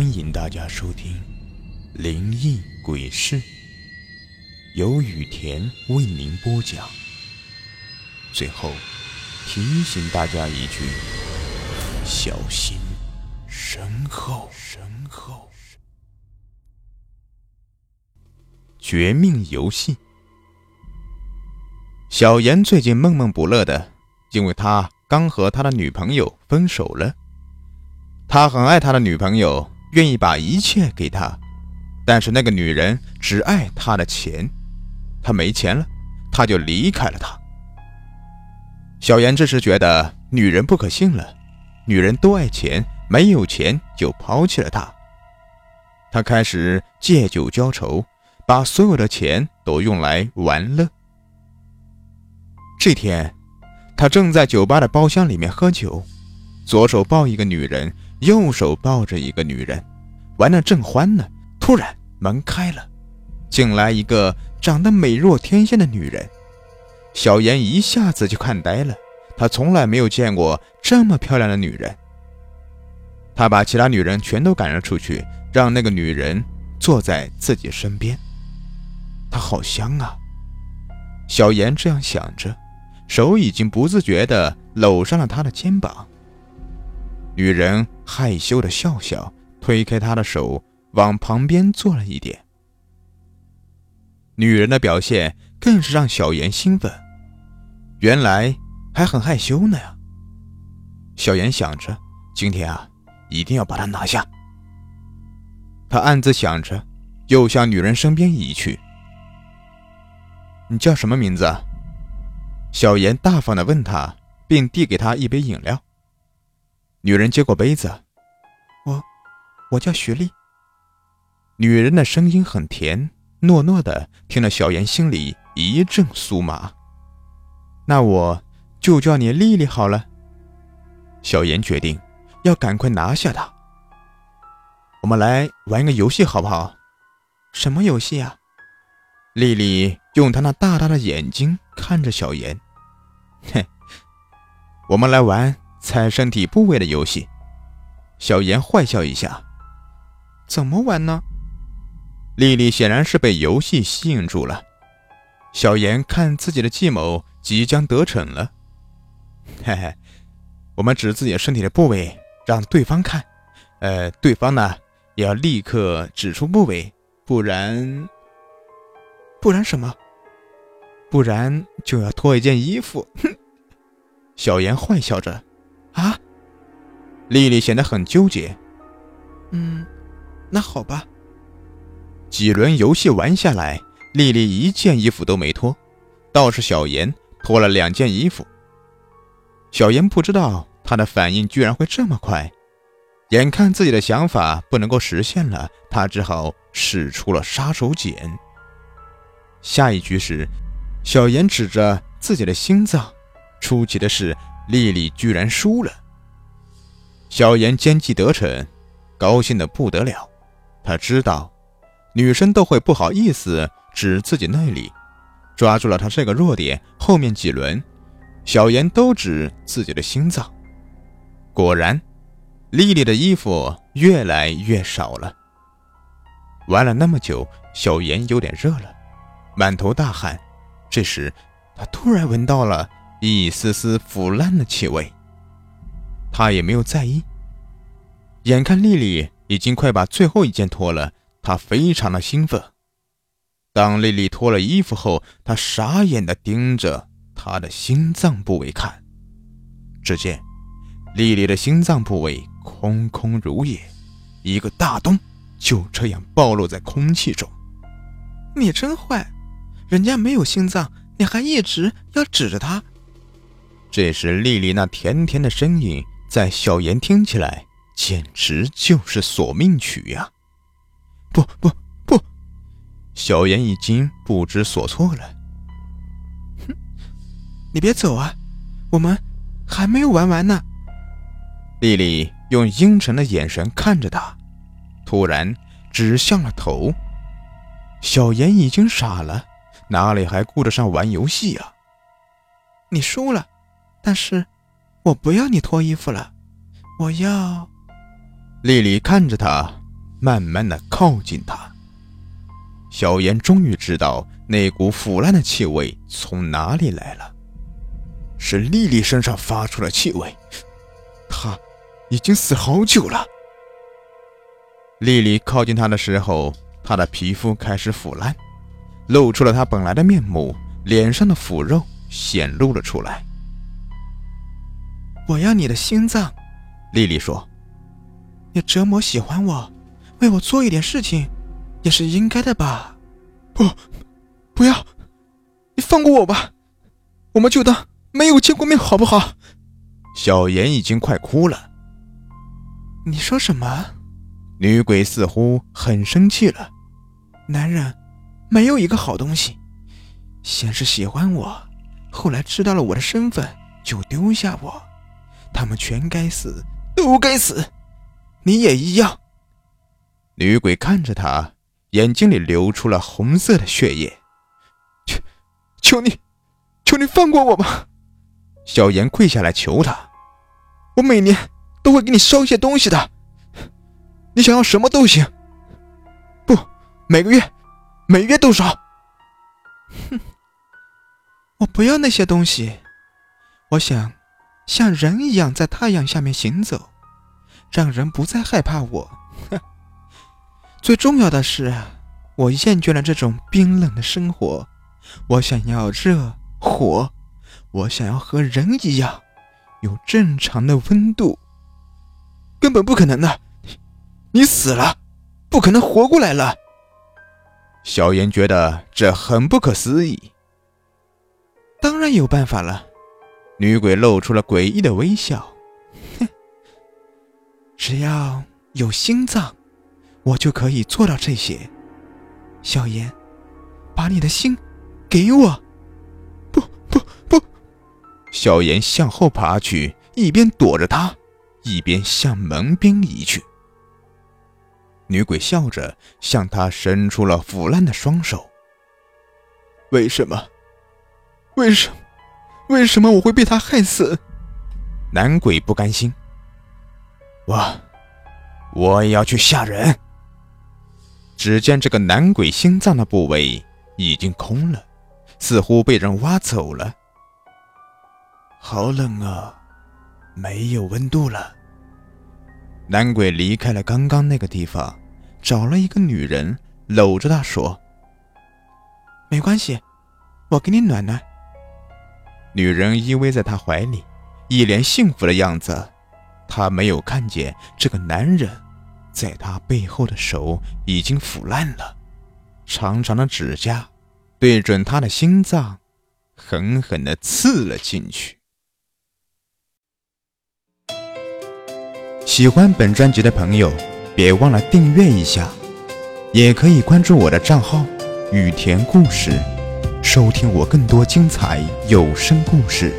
欢迎大家收听《灵异鬼事》，由雨田为您播讲。最后提醒大家一句：小心身后。身后。绝命游戏。小严最近闷闷不乐的，因为他刚和他的女朋友分手了。他很爱他的女朋友，愿意把一切给他，但是那个女人只爱他的钱，他没钱了，他就离开了她。小严这时觉得女人不可信了，女人都爱钱，没有钱就抛弃了他。他开始借酒浇愁，把所有的钱都用来玩乐。这天，他正在酒吧的包厢里面喝酒，左手抱一个女人。右手抱着一个女人，玩的正欢呢。突然门开了，进来一个长得美若天仙的女人。小严一下子就看呆了，他从来没有见过这么漂亮的女人。他把其他女人全都赶了出去，让那个女人坐在自己身边。她好香啊！小严这样想着，手已经不自觉地搂上了她的肩膀。女人害羞的笑笑，推开他的手，往旁边坐了一点。女人的表现更是让小严兴奋，原来还很害羞呢呀。小严想着，今天啊，一定要把她拿下。他暗自想着，又向女人身边移去。你叫什么名字？小严大方的问他，并递给他一杯饮料。女人接过杯子，我，我叫徐丽。女人的声音很甜，糯糯的，听了小妍心里一阵酥麻。那我就叫你丽丽好了。小妍决定要赶快拿下她。我们来玩个游戏好不好？什么游戏啊？丽丽用她那大大的眼睛看着小妍，哼，我们来玩。猜身体部位的游戏，小严坏笑一下。怎么玩呢？丽丽显然是被游戏吸引住了。小严看自己的计谋即将得逞了。嘿嘿，我们指自己身体的部位让对方看，呃，对方呢也要立刻指出部位，不然，不然什么？不然就要脱一件衣服。哼！小严坏笑着。啊！丽丽显得很纠结。嗯，那好吧。几轮游戏玩下来，丽丽一件衣服都没脱，倒是小严脱了两件衣服。小严不知道他的反应居然会这么快，眼看自己的想法不能够实现了，他只好使出了杀手锏。下一局时，小严指着自己的心脏，出奇的是。丽丽居然输了，小严奸计得逞，高兴的不得了。他知道，女生都会不好意思指自己那里，抓住了他这个弱点。后面几轮，小严都指自己的心脏。果然，丽丽的衣服越来越少了。玩了那么久，小严有点热了，满头大汗。这时，他突然闻到了。一丝丝腐烂的气味，他也没有在意。眼看丽丽已经快把最后一件脱了，他非常的兴奋。当丽丽脱了衣服后，他傻眼的盯着她的心脏部位看。只见丽丽的心脏部位空空如也，一个大洞就这样暴露在空气中。你真坏，人家没有心脏，你还一直要指着她。这时，丽丽那甜甜的声音在小严听起来简直就是索命曲呀！不不不，小严已经不知所措了。哼，你别走啊，我们还没有玩完呢。丽丽用阴沉的眼神看着他，突然指向了头。小严已经傻了，哪里还顾得上玩游戏啊？你输了。但是，我不要你脱衣服了，我要。丽丽看着他，慢慢的靠近他。小妍终于知道那股腐烂的气味从哪里来了，是丽丽身上发出了气味。她已经死好久了。丽丽靠近他的时候，他的皮肤开始腐烂，露出了他本来的面目，脸上的腐肉显露了出来。我要你的心脏，丽丽说：“你折磨喜欢我，为我做一点事情，也是应该的吧？”不，不要，你放过我吧，我们就当没有见过面，好不好？小妍已经快哭了。你说什么？女鬼似乎很生气了。男人没有一个好东西，先是喜欢我，后来知道了我的身份就丢下我，他们全该死，都该死，你也一样。女鬼看着他，眼睛里流出了红色的血液。求，求你，求你放过我吧！小妍跪下来求他：“我每年都会给你烧一些东西的。”你想要什么都行，不，每个月，每月都烧。哼，我不要那些东西，我想像人一样在太阳下面行走，让人不再害怕我。最重要的是，我厌倦了这种冰冷的生活，我想要热火，我想要和人一样有正常的温度，根本不可能的。你死了，不可能活过来了。小妍觉得这很不可思议。当然有办法了，女鬼露出了诡异的微笑。哼，只要有心脏，我就可以做到这些。小妍，把你的心给我。不不不！小妍向后爬去，一边躲着他，一边向门边移去。女鬼笑着向他伸出了腐烂的双手。为什么？为什么？为什么我会被他害死？男鬼不甘心。我，我也要去吓人。只见这个男鬼心脏的部位已经空了，似乎被人挖走了。好冷啊，没有温度了。男鬼离开了刚刚那个地方。找了一个女人，搂着她说：“没关系，我给你暖暖。”女人依偎在他怀里，一脸幸福的样子。她没有看见这个男人，在她背后的手已经腐烂了，长长的指甲对准她的心脏，狠狠地刺了进去。喜欢本专辑的朋友。别忘了订阅一下，也可以关注我的账号“雨田故事”，收听我更多精彩有声故事。